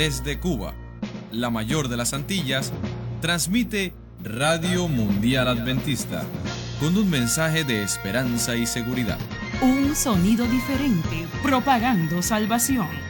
desde Cuba, la mayor de las Antillas, transmite Radio Mundial Adventista con un mensaje de esperanza y seguridad. Un sonido diferente, propagando salvación.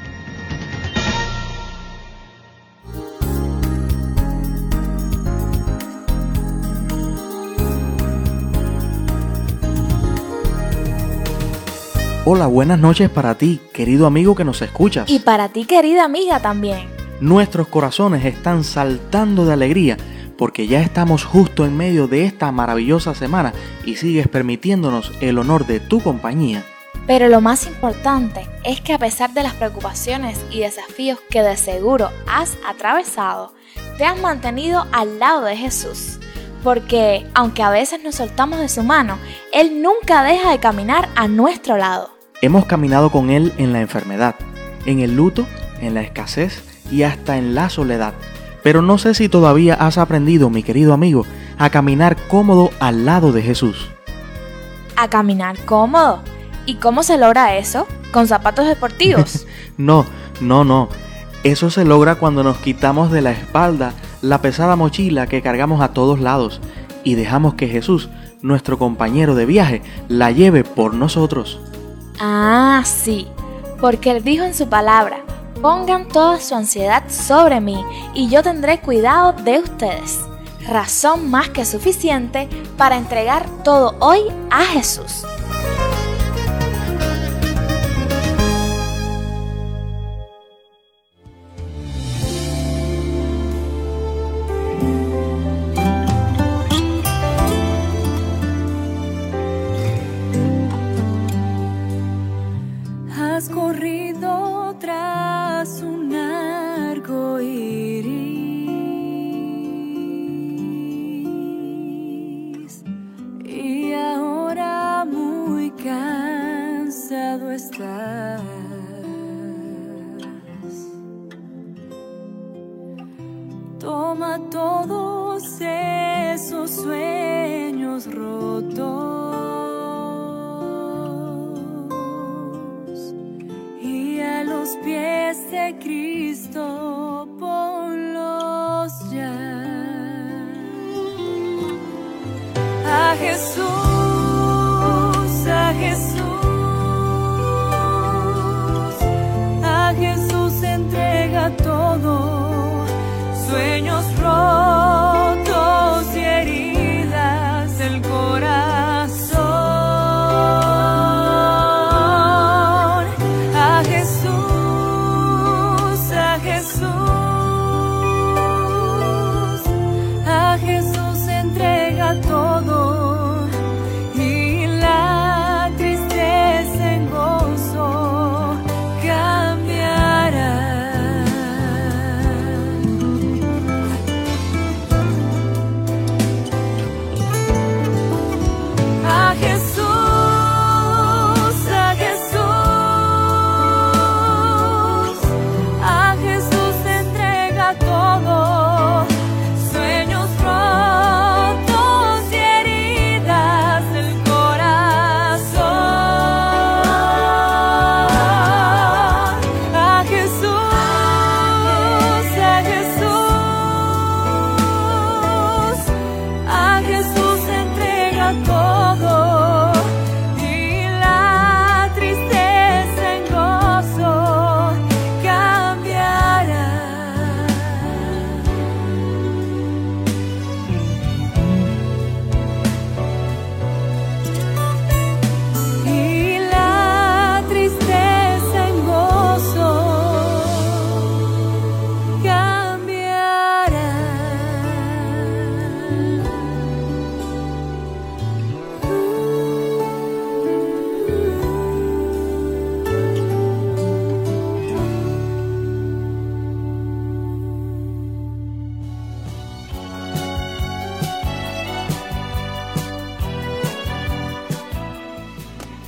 Hola, buenas noches para ti, querido amigo que nos escuchas. Y para ti, querida amiga, también. Nuestros corazones están saltando de alegría porque ya estamos justo en medio de esta maravillosa semana y sigues permitiéndonos el honor de tu compañía. Pero lo más importante es que a pesar de las preocupaciones y desafíos que de seguro has atravesado, te has mantenido al lado de Jesús. Porque aunque a veces nos soltamos de su mano, Él nunca deja de caminar a nuestro lado. Hemos caminado con Él en la enfermedad, en el luto, en la escasez y hasta en la soledad. Pero no sé si todavía has aprendido, mi querido amigo, a caminar cómodo al lado de Jesús. ¿A caminar cómodo? ¿Y cómo se logra eso? ¿Con zapatos deportivos? no, no, no. Eso se logra cuando nos quitamos de la espalda la pesada mochila que cargamos a todos lados y dejamos que Jesús, nuestro compañero de viaje, la lleve por nosotros. Ah, sí, porque Él dijo en su palabra, Pongan toda su ansiedad sobre mí y yo tendré cuidado de ustedes. Razón más que suficiente para entregar todo hoy a Jesús. Toma todos esos sueños rotos y a los pies de Cristo ponlos ya. A Jesús.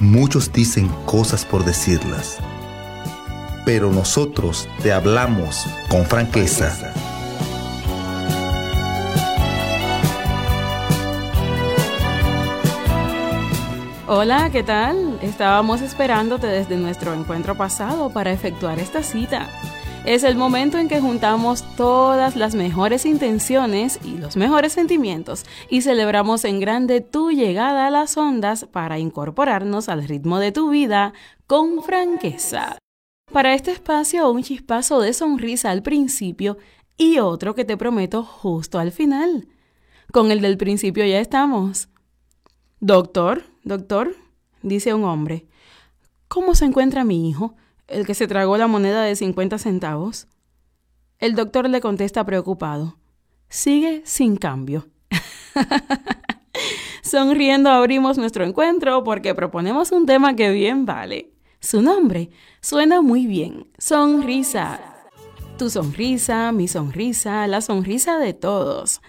Muchos dicen cosas por decirlas, pero nosotros te hablamos con franqueza. Hola, ¿qué tal? Estábamos esperándote desde nuestro encuentro pasado para efectuar esta cita. Es el momento en que juntamos todas las mejores intenciones y los mejores sentimientos y celebramos en grande tu llegada a las ondas para incorporarnos al ritmo de tu vida con franqueza. Para este espacio, un chispazo de sonrisa al principio y otro que te prometo justo al final. Con el del principio ya estamos. Doctor, doctor, dice un hombre, ¿cómo se encuentra mi hijo? El que se tragó la moneda de 50 centavos? El doctor le contesta preocupado. Sigue sin cambio. Sonriendo abrimos nuestro encuentro porque proponemos un tema que bien vale. Su nombre suena muy bien. Sonrisa. Tu sonrisa, mi sonrisa, la sonrisa de todos.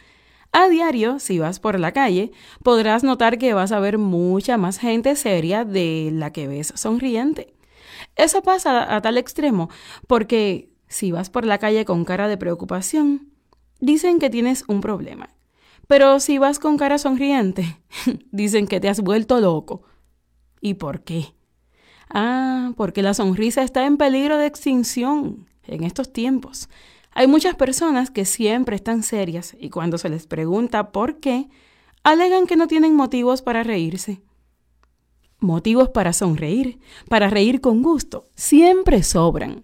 A diario, si vas por la calle, podrás notar que vas a ver mucha más gente seria de la que ves sonriente. Eso pasa a tal extremo porque si vas por la calle con cara de preocupación, dicen que tienes un problema. Pero si vas con cara sonriente, dicen que te has vuelto loco. ¿Y por qué? Ah, porque la sonrisa está en peligro de extinción en estos tiempos. Hay muchas personas que siempre están serias y cuando se les pregunta por qué, alegan que no tienen motivos para reírse motivos para sonreír, para reír con gusto, siempre sobran.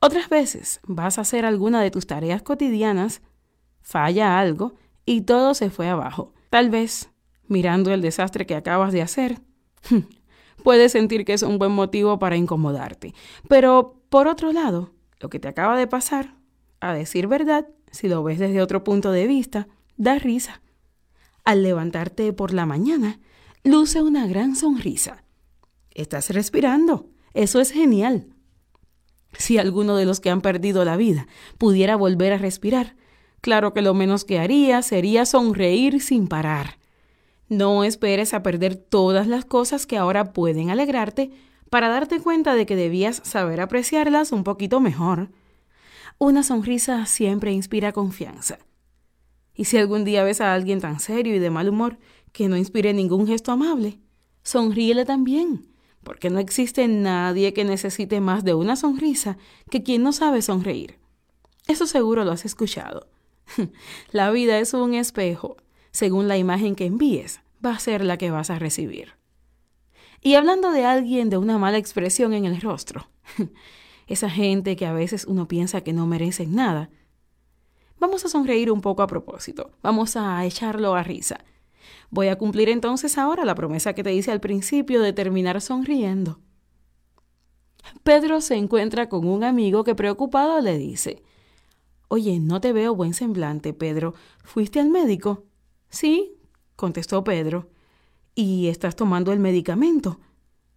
Otras veces vas a hacer alguna de tus tareas cotidianas, falla algo y todo se fue abajo. Tal vez, mirando el desastre que acabas de hacer, puedes sentir que es un buen motivo para incomodarte. Pero, por otro lado, lo que te acaba de pasar, a decir verdad, si lo ves desde otro punto de vista, da risa. Al levantarte por la mañana, luce una gran sonrisa. Estás respirando. Eso es genial. Si alguno de los que han perdido la vida pudiera volver a respirar, claro que lo menos que haría sería sonreír sin parar. No esperes a perder todas las cosas que ahora pueden alegrarte para darte cuenta de que debías saber apreciarlas un poquito mejor. Una sonrisa siempre inspira confianza. Y si algún día ves a alguien tan serio y de mal humor que no inspire ningún gesto amable, sonríele también, porque no existe nadie que necesite más de una sonrisa que quien no sabe sonreír. Eso seguro lo has escuchado. La vida es un espejo. Según la imagen que envíes, va a ser la que vas a recibir. Y hablando de alguien de una mala expresión en el rostro, esa gente que a veces uno piensa que no merecen nada, vamos a sonreír un poco a propósito, vamos a echarlo a risa Voy a cumplir entonces ahora la promesa que te hice al principio de terminar sonriendo. Pedro se encuentra con un amigo que preocupado le dice, Oye, no te veo buen semblante, Pedro. ¿Fuiste al médico? Sí, contestó Pedro. ¿Y estás tomando el medicamento?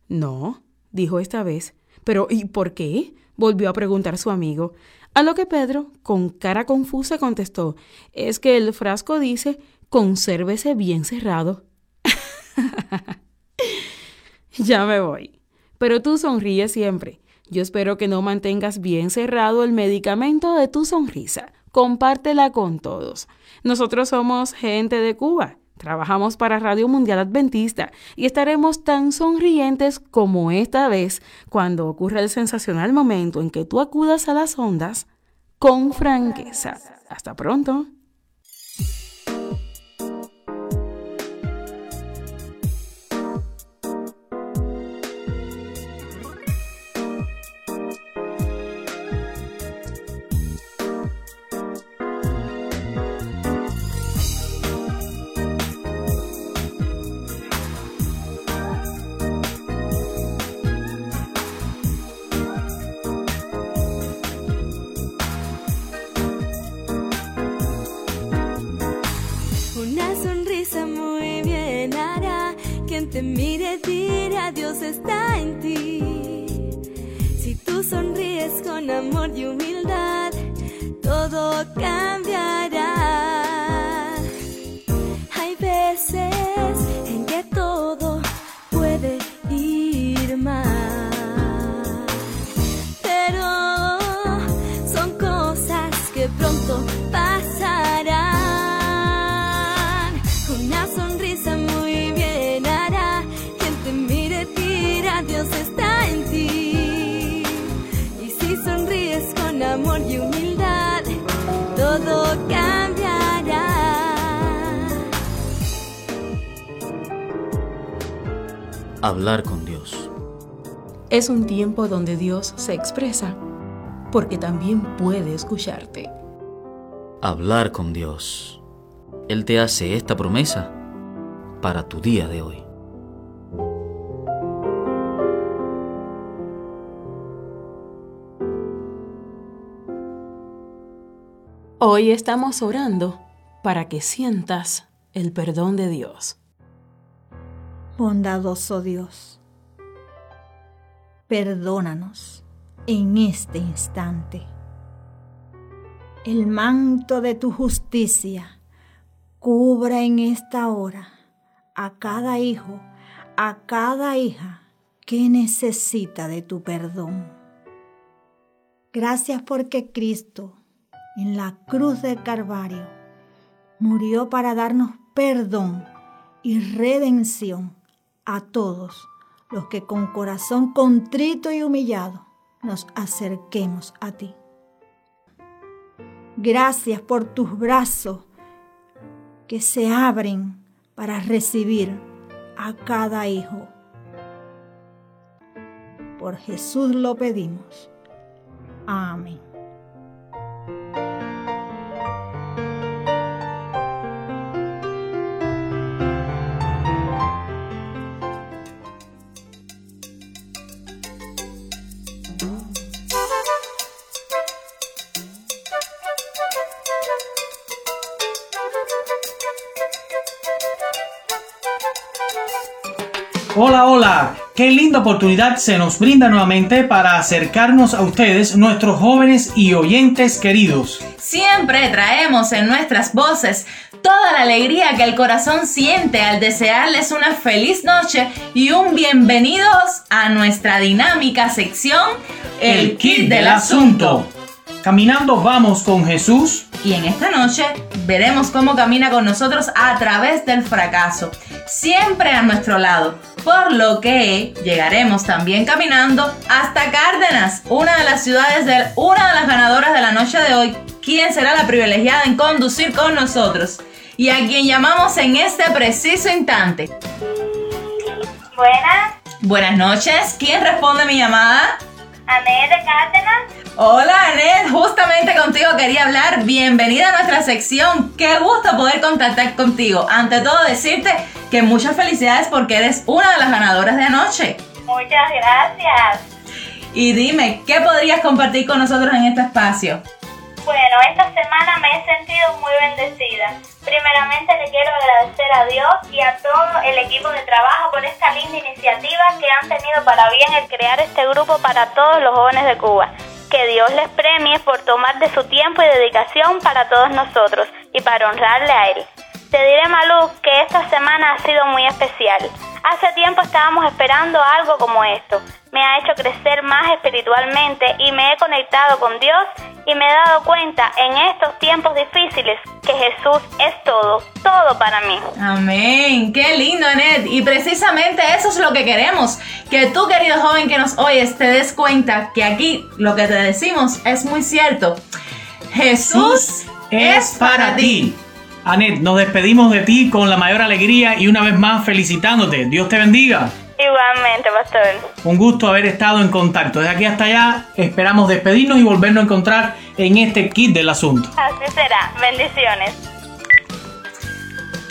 No, dijo esta vez. Pero ¿y por qué? volvió a preguntar su amigo. A lo que Pedro, con cara confusa, contestó, es que el frasco dice consérvese bien cerrado. ya me voy. Pero tú sonríes siempre. Yo espero que no mantengas bien cerrado el medicamento de tu sonrisa. Compártela con todos. Nosotros somos gente de Cuba. Trabajamos para Radio Mundial Adventista y estaremos tan sonrientes como esta vez cuando ocurra el sensacional momento en que tú acudas a las ondas con franqueza. Hasta pronto. Tiempo donde Dios se expresa, porque también puede escucharte. Hablar con Dios. Él te hace esta promesa para tu día de hoy. Hoy estamos orando para que sientas el perdón de Dios. Bondadoso Dios, perdónanos en este instante. El manto de tu justicia cubra en esta hora a cada hijo, a cada hija que necesita de tu perdón. Gracias porque Cristo en la cruz del Calvario murió para darnos perdón y redención a todos los que con corazón contrito y humillado nos acerquemos a ti. Gracias por tus brazos que se abren para recibir a cada hijo. Por Jesús lo pedimos. Amén. Qué linda oportunidad se nos brinda nuevamente para acercarnos a ustedes, nuestros jóvenes y oyentes queridos. Siempre traemos en nuestras voces toda la alegría que el corazón siente al desearles una feliz noche y un bienvenidos a nuestra dinámica sección El kit del asunto. Caminando vamos con Jesús. Y en esta noche veremos cómo camina con nosotros a través del fracaso, siempre a nuestro lado, por lo que llegaremos también caminando hasta Cárdenas, una de las ciudades de una de las ganadoras de la noche de hoy, quien será la privilegiada en conducir con nosotros y a quien llamamos en este preciso instante. Buenas, Buenas noches, ¿quién responde mi llamada? Anet de Cárdenas. Hola Anet, justamente contigo quería hablar. Bienvenida a nuestra sección. Qué gusto poder contactar contigo. Ante todo decirte que muchas felicidades porque eres una de las ganadoras de anoche. Muchas gracias. Y dime, ¿qué podrías compartir con nosotros en este espacio? Bueno, esta semana me he sentido muy bendecida. Primeramente le quiero agradecer a Dios y a todo el equipo de trabajo por esta linda iniciativa que han tenido para bien el crear este grupo para todos los jóvenes de Cuba. Que Dios les premie por tomar de su tiempo y dedicación para todos nosotros y para honrarle a Él. Te diré, Malú, que esta semana ha sido muy especial. Hace tiempo estábamos esperando algo como esto. Me ha hecho crecer más espiritualmente y me he conectado con Dios y me he dado cuenta en estos tiempos difíciles que Jesús es todo, todo para mí. Amén, qué lindo, Anet. Y precisamente eso es lo que queremos, que tú, querido joven que nos oyes, te des cuenta que aquí lo que te decimos es muy cierto. Jesús es para ti. Anet, nos despedimos de ti con la mayor alegría y una vez más felicitándote. Dios te bendiga. Igualmente, pastor. Un gusto haber estado en contacto. Desde aquí hasta allá esperamos despedirnos y volvernos a encontrar en este kit del asunto. Así será. Bendiciones.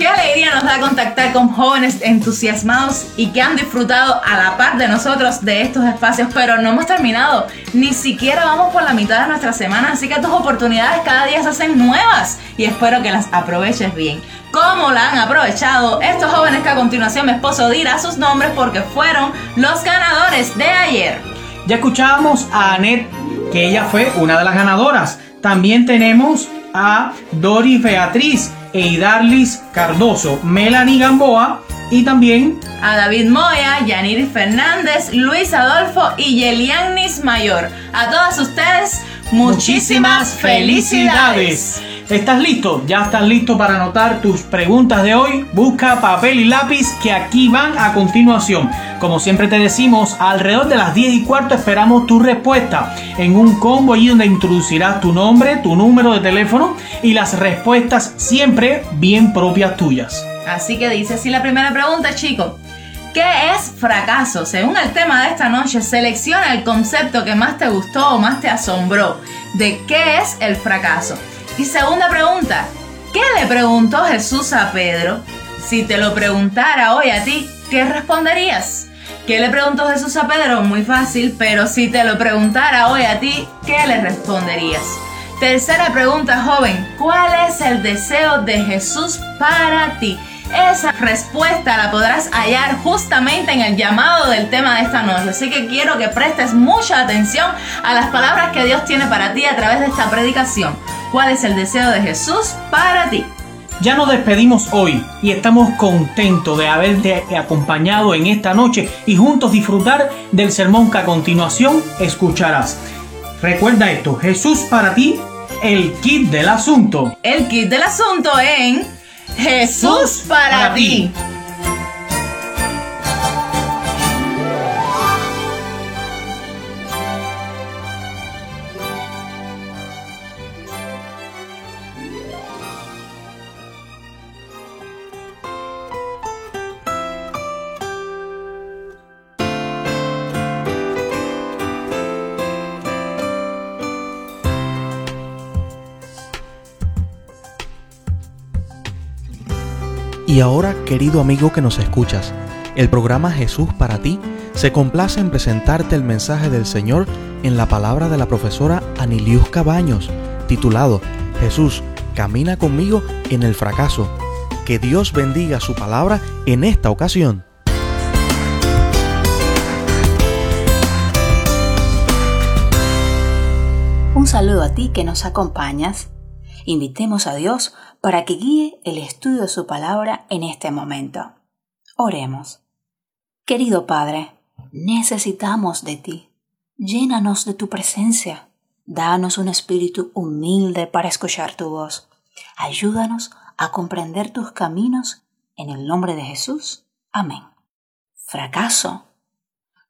Qué alegría nos da contactar con jóvenes entusiasmados y que han disfrutado a la par de nosotros de estos espacios, pero no hemos terminado. Ni siquiera vamos por la mitad de nuestra semana, así que tus oportunidades cada día se hacen nuevas y espero que las aproveches bien. ¿Cómo la han aprovechado estos jóvenes que a continuación mi esposo dirá sus nombres porque fueron los ganadores de ayer? Ya escuchábamos a Anet, que ella fue una de las ganadoras. También tenemos a Doris Beatriz e Idarlis Cardoso, Melanie Gamboa y también a David Moya, Yaniri Fernández, Luis Adolfo y Yelianis Mayor. A todas ustedes, muchísimas felicidades. ¿Estás listo? ¿Ya estás listo para anotar tus preguntas de hoy? Busca papel y lápiz que aquí van a continuación. Como siempre te decimos, alrededor de las 10 y cuarto esperamos tu respuesta en un combo allí donde introducirás tu nombre, tu número de teléfono y las respuestas siempre bien propias tuyas. Así que dice así la primera pregunta, chico. ¿Qué es fracaso? Según el tema de esta noche, selecciona el concepto que más te gustó o más te asombró de qué es el fracaso. Y segunda pregunta, ¿qué le preguntó Jesús a Pedro? Si te lo preguntara hoy a ti, ¿qué responderías? ¿Qué le preguntó Jesús a Pedro? Muy fácil, pero si te lo preguntara hoy a ti, ¿qué le responderías? Tercera pregunta, joven, ¿cuál es el deseo de Jesús para ti? Esa respuesta la podrás hallar justamente en el llamado del tema de esta noche. Así que quiero que prestes mucha atención a las palabras que Dios tiene para ti a través de esta predicación. ¿Cuál es el deseo de Jesús para ti? Ya nos despedimos hoy y estamos contentos de haberte acompañado en esta noche y juntos disfrutar del sermón que a continuación escucharás. Recuerda esto, Jesús para ti, el kit del asunto. El kit del asunto en Jesús para, ti. Y ahora, querido amigo que nos escuchas, el programa Jesús para ti se complace en presentarte el mensaje del Señor en la palabra de la profesora Anilius Cabaños, titulado Jesús, camina conmigo en el fracaso. Que Dios bendiga su palabra en esta ocasión. Un saludo a ti que nos acompañas. Invitemos a Dios para que guíe el estudio de su palabra en este momento. Oremos. Querido Padre, necesitamos de ti. Llénanos de tu presencia. Danos un espíritu humilde para escuchar tu voz. Ayúdanos a comprender tus caminos en el nombre de Jesús. Amén. Fracaso.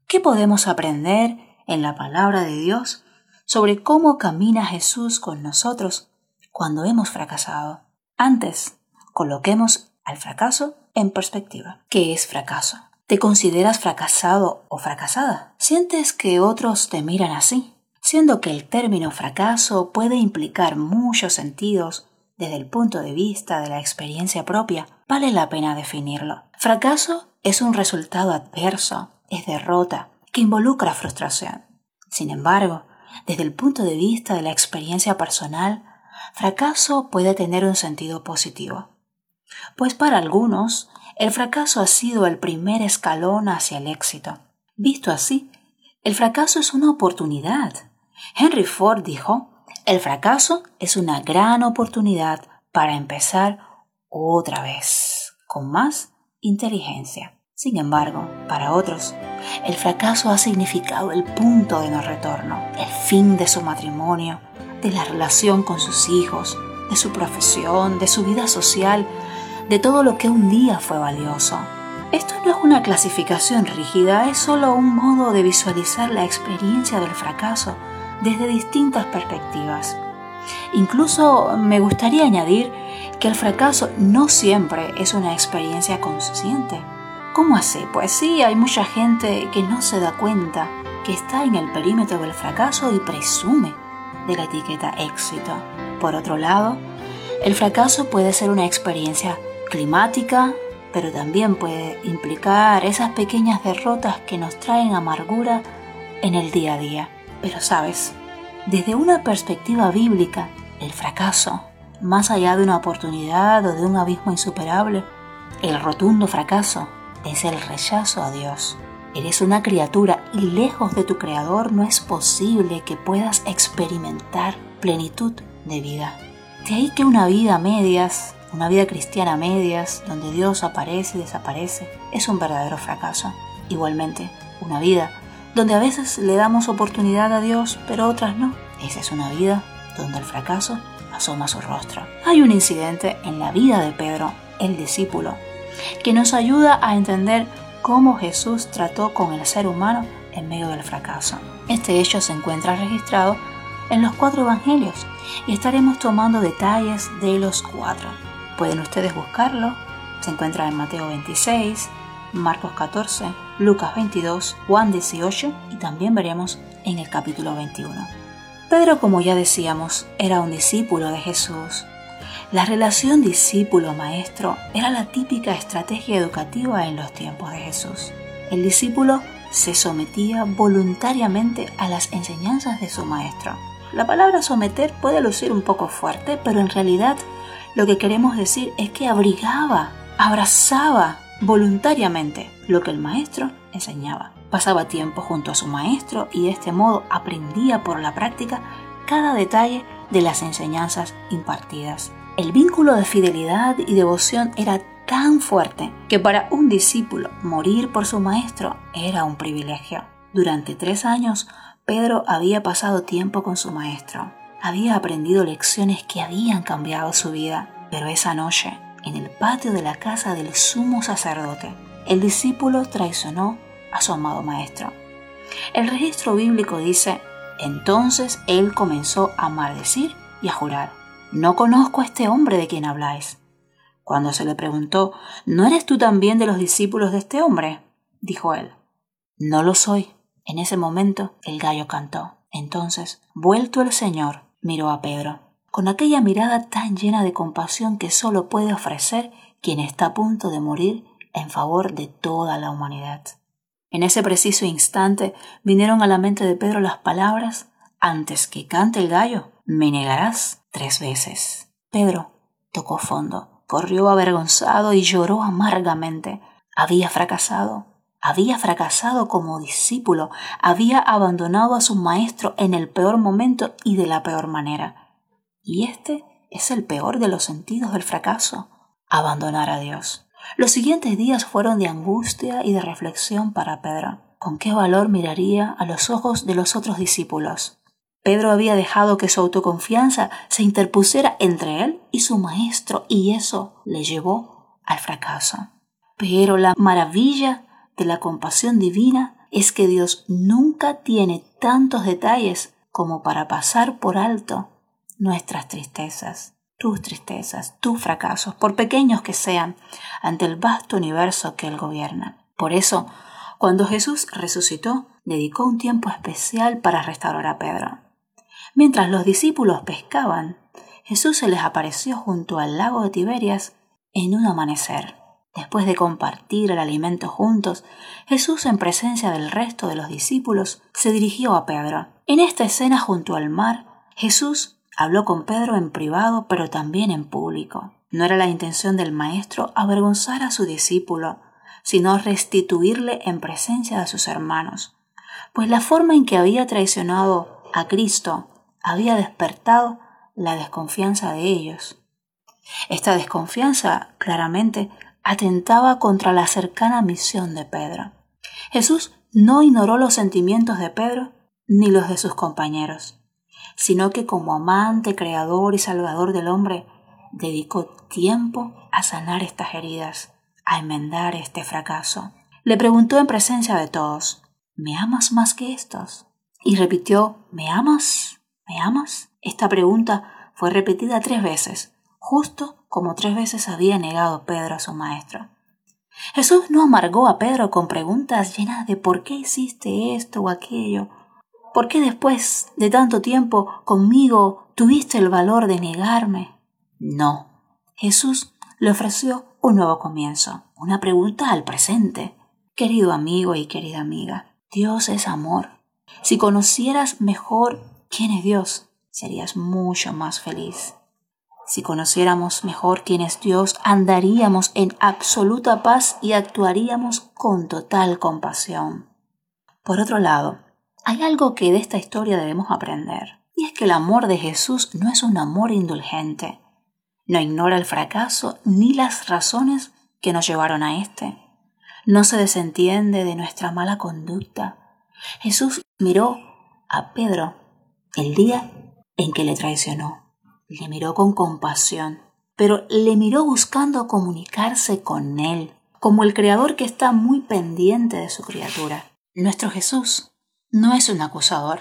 ¿Qué podemos aprender en la palabra de Dios sobre cómo camina Jesús con nosotros cuando hemos fracasado? Antes, coloquemos al fracaso en perspectiva. ¿Qué es fracaso? ¿Te consideras fracasado o fracasada? ¿Sientes que otros te miran así? Siendo que el término fracaso puede implicar muchos sentidos desde el punto de vista de la experiencia propia, vale la pena definirlo. Fracaso es un resultado adverso, es derrota, que involucra frustración. Sin embargo, desde el punto de vista de la experiencia personal, fracaso puede tener un sentido positivo. Pues para algunos, el fracaso ha sido el primer escalón hacia el éxito. Visto así, el fracaso es una oportunidad. Henry Ford dijo, el fracaso es una gran oportunidad para empezar otra vez, con más inteligencia. Sin embargo, para otros, el fracaso ha significado el punto de no retorno, el fin de su matrimonio, de la relación con sus hijos, de su profesión, de su vida social, de todo lo que un día fue valioso. Esto no es una clasificación rígida, es solo un modo de visualizar la experiencia del fracaso desde distintas perspectivas. Incluso me gustaría añadir que el fracaso no siempre es una experiencia consciente. ¿Cómo así? Pues sí, hay mucha gente que no se da cuenta que está en el perímetro del fracaso y presume de la etiqueta éxito. Por otro lado, el fracaso puede ser una experiencia climática, pero también puede implicar esas pequeñas derrotas que nos traen amargura en el día a día. Pero sabes, desde una perspectiva bíblica, el fracaso, más allá de una oportunidad o de un abismo insuperable, el rotundo fracaso es el rechazo a Dios. Eres una criatura y lejos de tu Creador no es posible que puedas experimentar plenitud de vida. De ahí que una vida a medias, una vida cristiana a medias, donde Dios aparece y desaparece, es un verdadero fracaso. Igualmente, una vida donde a veces le damos oportunidad a Dios, pero otras no. Esa es una vida donde el fracaso asoma su rostro. Hay un incidente en la vida de Pedro, el discípulo, que nos ayuda a entender cómo Jesús trató con el ser humano en medio del fracaso. Este hecho se encuentra registrado en los cuatro evangelios y estaremos tomando detalles de los cuatro. Pueden ustedes buscarlo, se encuentra en Mateo 26, Marcos 14, Lucas 22, Juan 18 y también veremos en el capítulo 21. Pedro, como ya decíamos, era un discípulo de Jesús. La relación discípulo-maestro era la típica estrategia educativa en los tiempos de Jesús. El discípulo se sometía voluntariamente a las enseñanzas de su maestro. La palabra someter puede lucir un poco fuerte, pero en realidad lo que queremos decir es que abrigaba, abrazaba voluntariamente lo que el maestro enseñaba. Pasaba tiempo junto a su maestro y de este modo aprendía por la práctica cada detalle de las enseñanzas impartidas. El vínculo de fidelidad y devoción era tan fuerte que para un discípulo morir por su maestro era un privilegio. Durante tres años, Pedro había pasado tiempo con su maestro. Había aprendido lecciones que habían cambiado su vida. Pero esa noche, en el patio de la casa del sumo sacerdote, el discípulo traicionó a su amado maestro. El registro bíblico dice, entonces él comenzó a maldecir y a jurar, no conozco a este hombre de quien habláis. Cuando se le preguntó, ¿no eres tú también de los discípulos de este hombre? dijo él, no lo soy. En ese momento el gallo cantó. Entonces, vuelto el Señor, miró a Pedro, con aquella mirada tan llena de compasión que solo puede ofrecer quien está a punto de morir en favor de toda la humanidad. En ese preciso instante vinieron a la mente de Pedro las palabras, antes que cante el gallo, me negarás tres veces. Pedro tocó fondo, corrió avergonzado y lloró amargamente. Había fracasado, había fracasado como discípulo, había abandonado a su maestro en el peor momento y de la peor manera. Y este es el peor de los sentidos del fracaso, abandonar a Dios. Los siguientes días fueron de angustia y de reflexión para Pedro. ¿Con qué valor miraría a los ojos de los otros discípulos? Pedro había dejado que su autoconfianza se interpusiera entre él y su maestro y eso le llevó al fracaso. Pero la maravilla de la compasión divina es que Dios nunca tiene tantos detalles como para pasar por alto nuestras tristezas, tus tristezas, tus fracasos, por pequeños que sean, ante el vasto universo que Él gobierna. Por eso, cuando Jesús resucitó, dedicó un tiempo especial para restaurar a Pedro. Mientras los discípulos pescaban, Jesús se les apareció junto al lago de Tiberias en un amanecer. Después de compartir el alimento juntos, Jesús en presencia del resto de los discípulos se dirigió a Pedro. En esta escena junto al mar, Jesús habló con Pedro en privado pero también en público. No era la intención del Maestro avergonzar a su discípulo, sino restituirle en presencia de sus hermanos, pues la forma en que había traicionado a Cristo había despertado la desconfianza de ellos. Esta desconfianza claramente atentaba contra la cercana misión de Pedro. Jesús no ignoró los sentimientos de Pedro ni los de sus compañeros, sino que como amante, creador y salvador del hombre, dedicó tiempo a sanar estas heridas, a enmendar este fracaso. Le preguntó en presencia de todos, ¿me amas más que estos? Y repitió, ¿me amas? ¿Me amas? Esta pregunta fue repetida tres veces, justo como tres veces había negado Pedro a su maestro. Jesús no amargó a Pedro con preguntas llenas de por qué hiciste esto o aquello, por qué después de tanto tiempo conmigo tuviste el valor de negarme. No, Jesús le ofreció un nuevo comienzo, una pregunta al presente. Querido amigo y querida amiga, Dios es amor. Si conocieras mejor quién es Dios, serías mucho más feliz. Si conociéramos mejor quién es Dios, andaríamos en absoluta paz y actuaríamos con total compasión. Por otro lado, hay algo que de esta historia debemos aprender, y es que el amor de Jesús no es un amor indulgente. No ignora el fracaso ni las razones que nos llevaron a éste. No se desentiende de nuestra mala conducta. Jesús miró a Pedro el día en que le traicionó le miró con compasión, pero le miró buscando comunicarse con él, como el Creador que está muy pendiente de su criatura. Nuestro Jesús no es un acusador,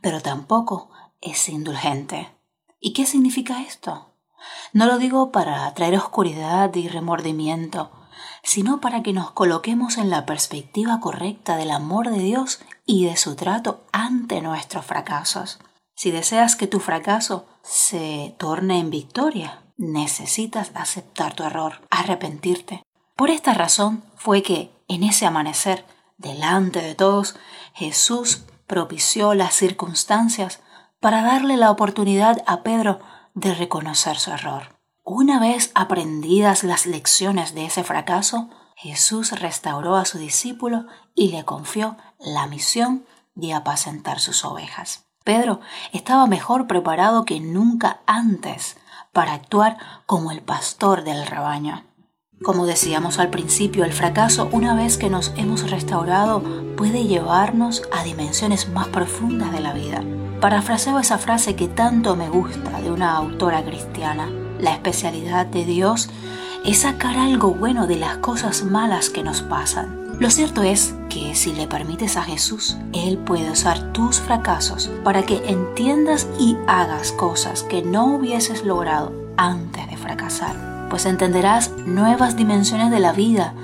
pero tampoco es indulgente. ¿Y qué significa esto? No lo digo para traer oscuridad y remordimiento, sino para que nos coloquemos en la perspectiva correcta del amor de Dios y de su trato ante nuestros fracasos. Si deseas que tu fracaso se torne en victoria, necesitas aceptar tu error, arrepentirte. Por esta razón fue que en ese amanecer, delante de todos, Jesús propició las circunstancias para darle la oportunidad a Pedro de reconocer su error. Una vez aprendidas las lecciones de ese fracaso, Jesús restauró a su discípulo y le confió la misión de apacentar sus ovejas. Pedro estaba mejor preparado que nunca antes para actuar como el pastor del rebaño. Como decíamos al principio, el fracaso, una vez que nos hemos restaurado, puede llevarnos a dimensiones más profundas de la vida. Parafraseo esa frase que tanto me gusta de una autora cristiana. La especialidad de Dios es sacar algo bueno de las cosas malas que nos pasan. Lo cierto es que si le permites a Jesús, Él puede usar tus fracasos para que entiendas y hagas cosas que no hubieses logrado antes de fracasar. Pues entenderás nuevas dimensiones de la vida,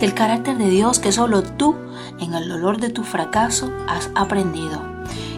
del carácter de Dios que solo tú, en el dolor de tu fracaso, has aprendido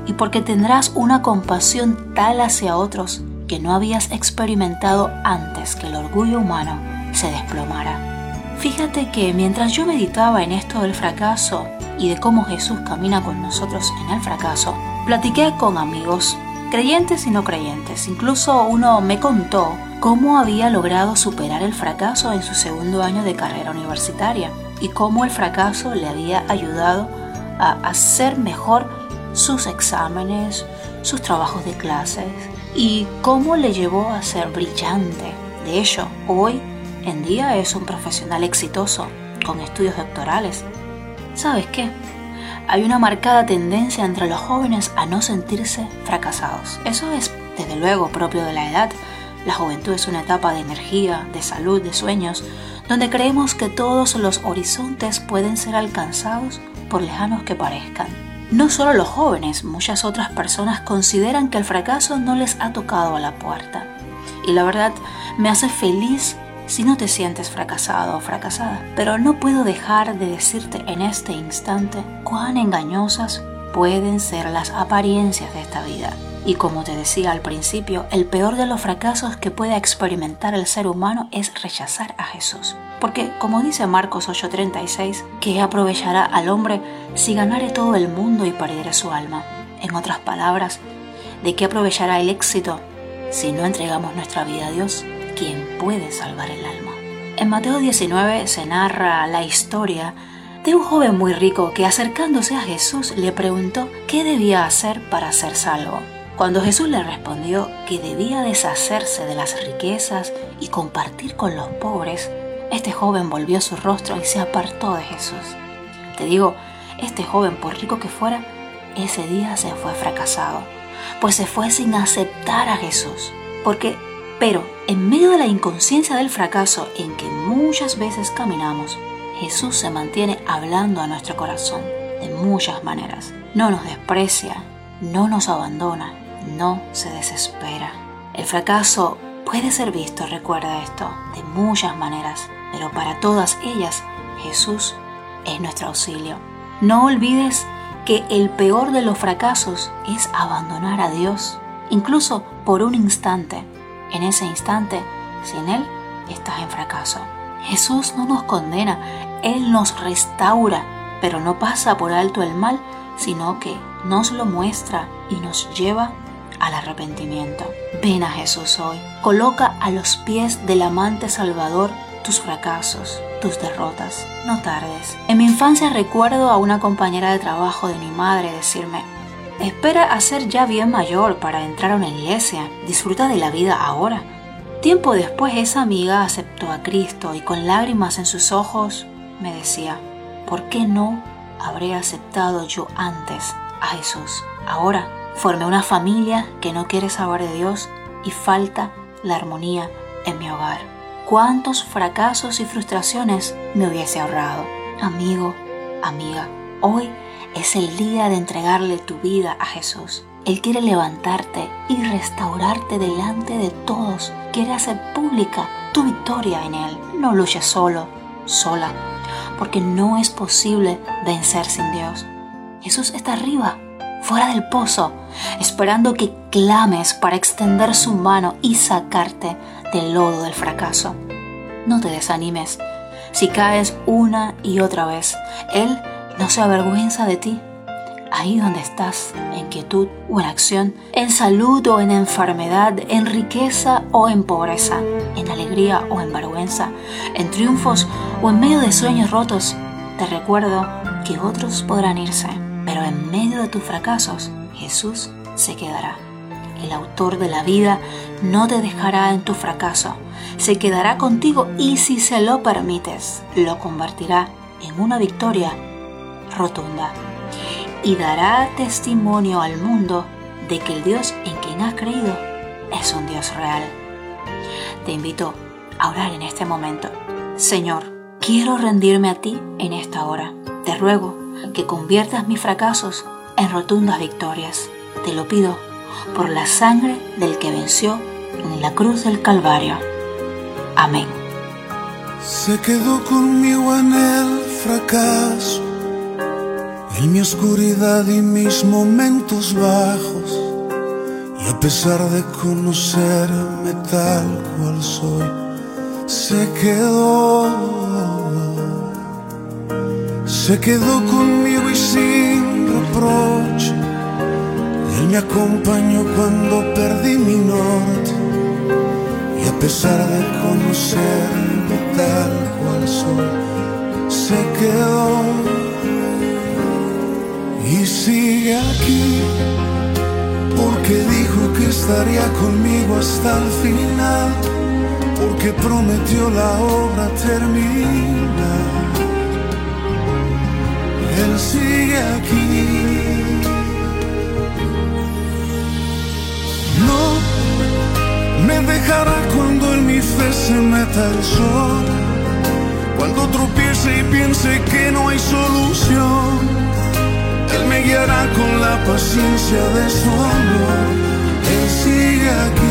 y porque tendrás una compasión tal hacia otros que no habías experimentado antes que el orgullo humano se desplomara. Fíjate que mientras yo meditaba en esto del fracaso y de cómo Jesús camina con nosotros en el fracaso, platiqué con amigos, creyentes y no creyentes. Incluso uno me contó cómo había logrado superar el fracaso en su segundo año de carrera universitaria y cómo el fracaso le había ayudado a hacer mejor sus exámenes, sus trabajos de clases y cómo le llevó a ser brillante. De hecho, hoy en día es un profesional exitoso con estudios doctorales. ¿Sabes qué? Hay una marcada tendencia entre los jóvenes a no sentirse fracasados. Eso es, desde luego, propio de la edad. La juventud es una etapa de energía, de salud, de sueños, donde creemos que todos los horizontes pueden ser alcanzados por lejanos que parezcan. No solo los jóvenes, muchas otras personas consideran que el fracaso no les ha tocado a la puerta. Y la verdad, me hace feliz si no te sientes fracasado o fracasada. Pero no puedo dejar de decirte en este instante cuán engañosas pueden ser las apariencias de esta vida. Y como te decía al principio, el peor de los fracasos que puede experimentar el ser humano es rechazar a Jesús. Porque, como dice Marcos 8:36, que aprovechará al hombre si ganare todo el mundo y perdiere su alma. En otras palabras, ¿de qué aprovechará el éxito si no entregamos nuestra vida a Dios, quien puede salvar el alma? En Mateo 19 se narra la historia de un joven muy rico que acercándose a Jesús le preguntó qué debía hacer para ser salvo. Cuando Jesús le respondió que debía deshacerse de las riquezas y compartir con los pobres, este joven volvió su rostro y se apartó de Jesús. Te digo, este joven, por rico que fuera, ese día se fue fracasado, pues se fue sin aceptar a Jesús. Porque, pero, en medio de la inconsciencia del fracaso en que muchas veces caminamos, Jesús se mantiene hablando a nuestro corazón de muchas maneras. No nos desprecia, no nos abandona, no se desespera. El fracaso puede ser visto, recuerda esto, de muchas maneras pero para todas ellas Jesús es nuestro auxilio. No olvides que el peor de los fracasos es abandonar a Dios, incluso por un instante. En ese instante, sin Él, estás en fracaso. Jesús no nos condena, Él nos restaura, pero no pasa por alto el mal, sino que nos lo muestra y nos lleva al arrepentimiento. Ven a Jesús hoy, coloca a los pies del amante Salvador tus fracasos, tus derrotas. No tardes. En mi infancia recuerdo a una compañera de trabajo de mi madre decirme, espera a ser ya bien mayor para entrar a una iglesia, disfruta de la vida ahora. Tiempo después esa amiga aceptó a Cristo y con lágrimas en sus ojos me decía, ¿por qué no habré aceptado yo antes a Jesús? Ahora formé una familia que no quiere saber de Dios y falta la armonía en mi hogar. cuántos fracasos y frustraciones me hubiese ahorrado. Amigo, amiga, hoy es el día de entregarle tu vida a Jesús. Él quiere levantarte y restaurarte delante de todos. Quiere hacer pública tu victoria en Él. No luches solo, sola, porque no es posible vencer sin Dios. Jesús está arriba, fuera del pozo, esperando que clames para extender su mano y sacarte del lodo del fracaso. No te desanimes. Si caes una y otra vez, Él no se avergüenza de ti ahí donde estás, en quietud o en acción, en salud o en enfermedad, en riqueza o en pobreza, en alegría o en vergüenza, en triunfos o en medio de sueños rotos, te recuerdo que otros podrán irse, pero en medio de tus fracasos, Jesús se quedará. El autor de la vida no te dejará en tu fracaso, se quedará contigo y si se lo permites, lo convertirá en una victoria rotunda y dará testimonio al mundo de que el Dios en quien has creído es un Dios real. Te invito a orar en este momento. Señor, quiero rendirme a ti en esta hora. Te ruego que conviertas mis fracasos en rotundas victorias. Te lo pido por la sangre del que venció en la cruz del Calvario. Amén. Se quedó conmigo en el fracaso en mi oscuridad y mis momentos bajos. Y a pesar de conocerme tal cual soy, se quedó. Se quedó conmigo y sin reproche. Él me acompañó cuando perdí mi norte. Y a pesar de conocerme tal cual soy, se quedó y sigue aquí porque dijo que estaría conmigo hasta el final, porque prometió la obra terminar. Él sigue aquí. No me dejará cuando en mi fe se meta el sol, cuando tropiece y piense que no hay solución él me guiará con la paciencia de su amor. Él sigue aquí.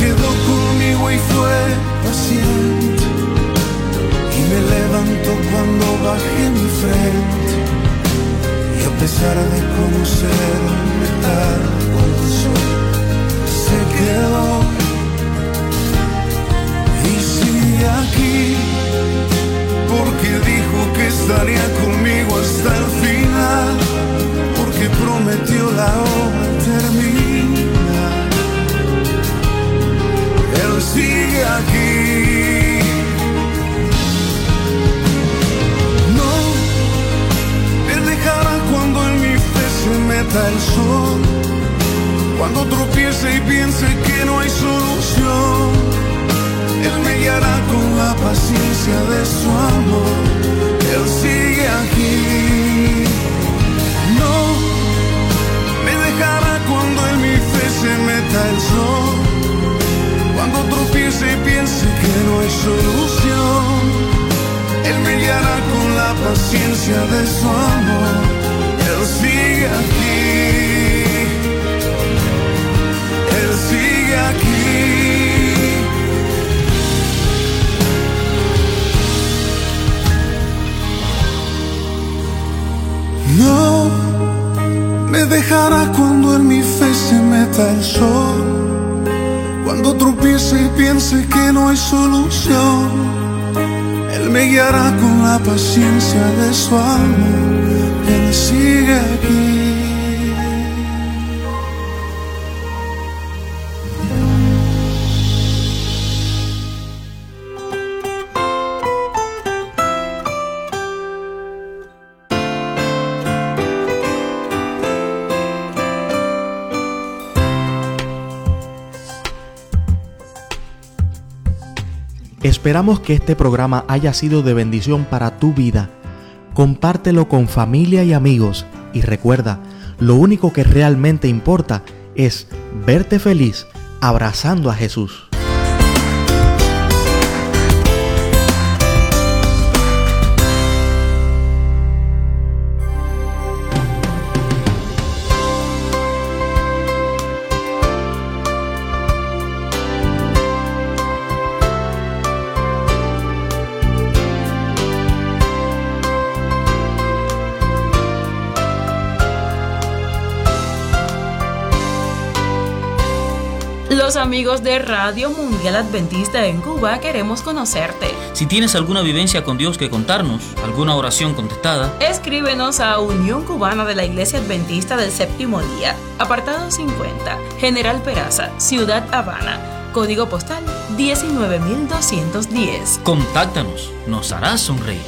Quedó conmigo y fue paciente. Y me levantó cuando bajé mi frente. Y a pesar de conocerme tal soy, se quedó. Y sigue aquí porque dijo que estaría conmigo hasta el final, porque prometió la obra terminar. Sigue aquí. No me dejará cuando en mi fe se meta el sol, cuando tropiece y piense que no hay solución él me guiará con la paciencia de su amor. Él sigue aquí. No me dejará cuando en mi fe se meta el sol. Cuando tropiece y piense que no hay solución. Él guiará con la paciencia de su amor. Él sigue aquí. Él sigue aquí. No me dejará cuando en mi fe se meta el sol, cuando tropiece y piense que no hay solución. Él me guiará con la paciencia de su amor, Él sigue Esperamos que este programa haya sido de bendición para tu vida. Compártelo con familia y amigos y recuerda, lo único que realmente importa es verte feliz abrazando a Jesús. Amigos de Radio Mundial Adventista en Cuba queremos conocerte. Si tienes alguna vivencia con Dios que contarnos, alguna oración contestada, escríbenos a Unión Cubana de la Iglesia Adventista del Séptimo Día, apartado 50, General Peraza, Ciudad Habana, código postal 19210. Contáctanos, nos harás sonreír.